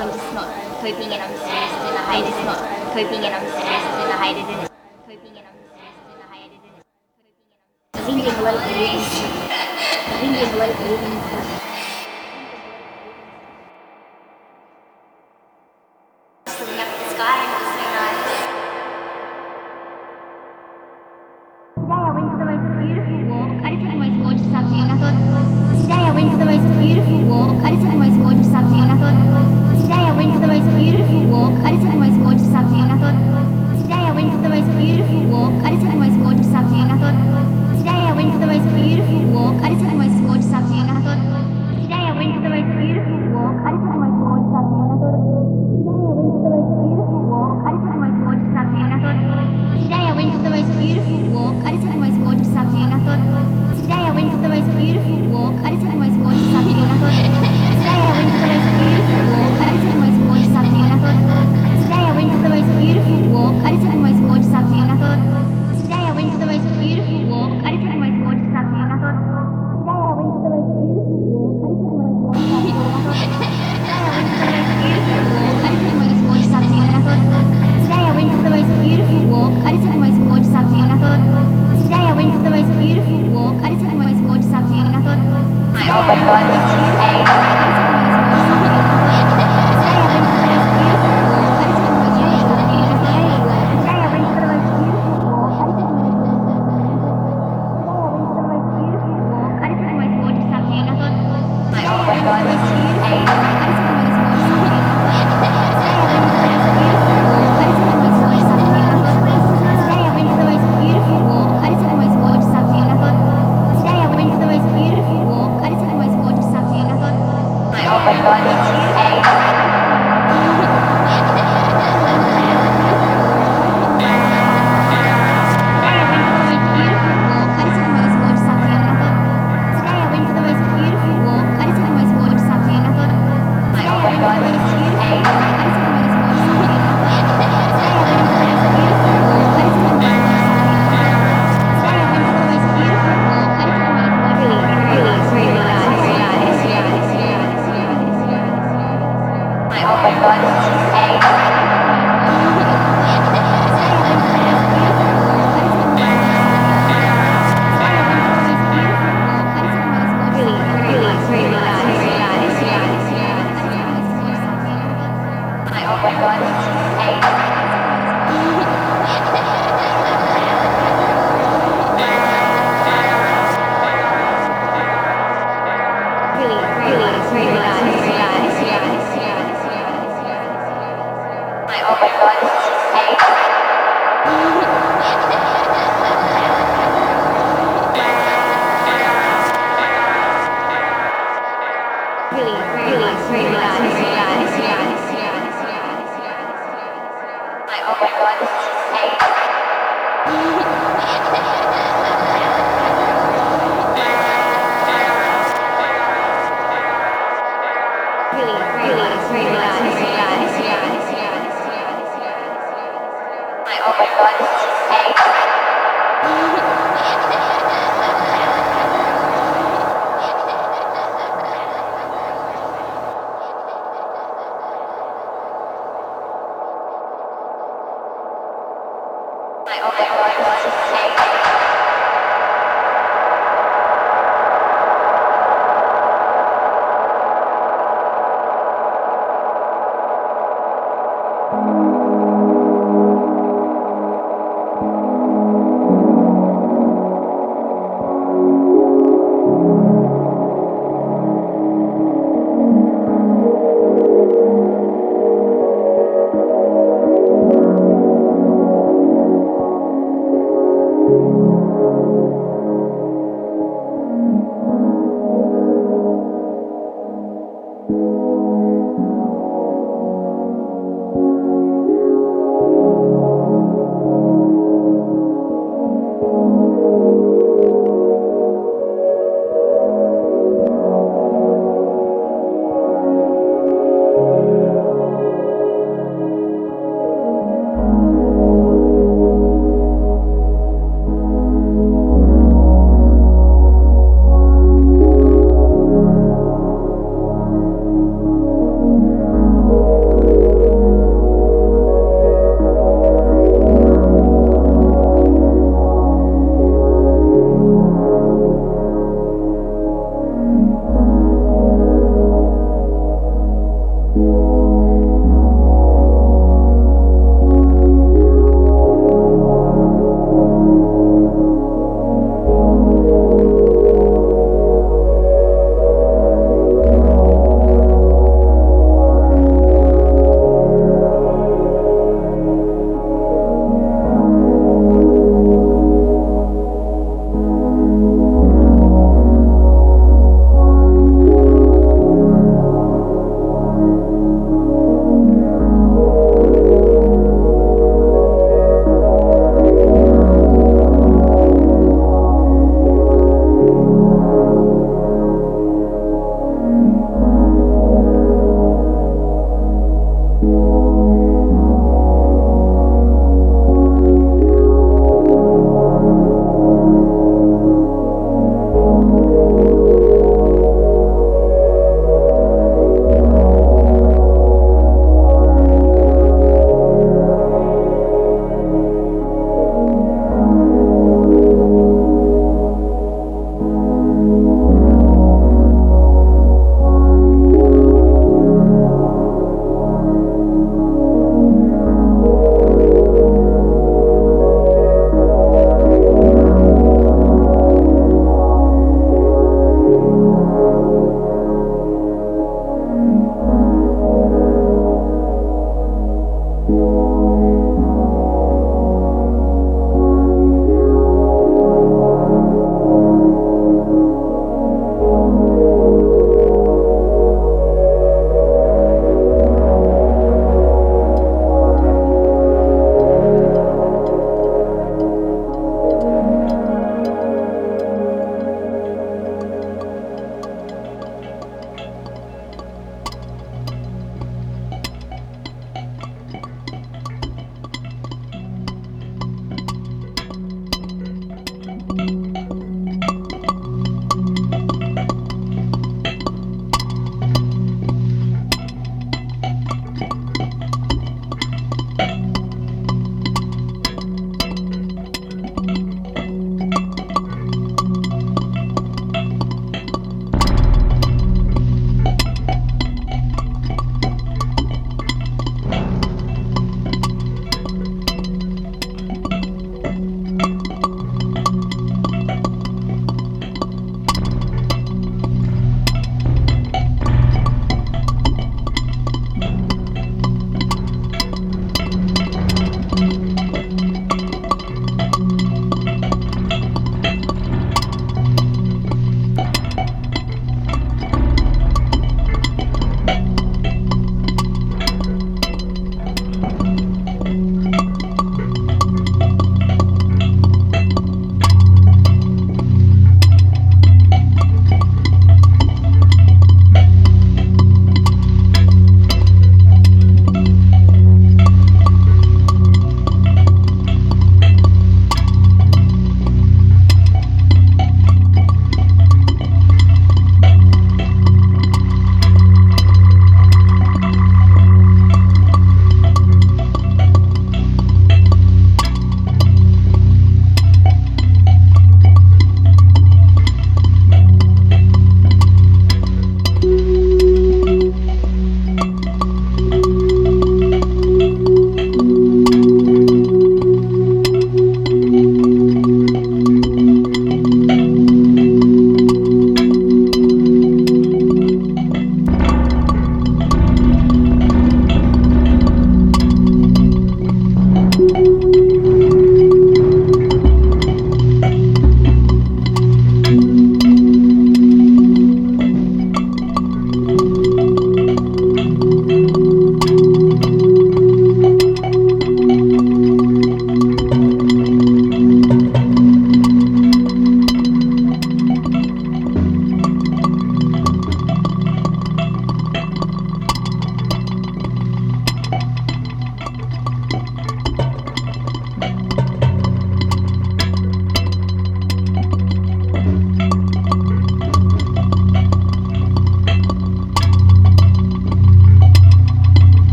I'm just not coping and I'm stressed and I hate it. Not coping and I'm stressed and I hate it. And coping and I'm stressed and I hate it. And coping and I'm. I think there's a lot of reasons. I think there's a lot of reasons.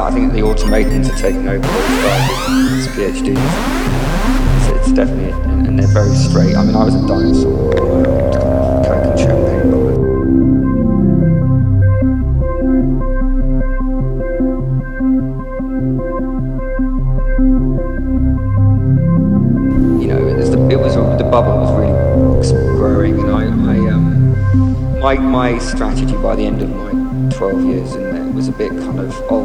I think the automatons are taking over Volkswagen's PhDs. So it's definitely, and, and they're very straight. I mean, I was a dinosaur. Coke and champagne. You know, it was the, it was the bubble was really growing, and I, I um, my my strategy by the end of my 12 years in there was a bit kind of old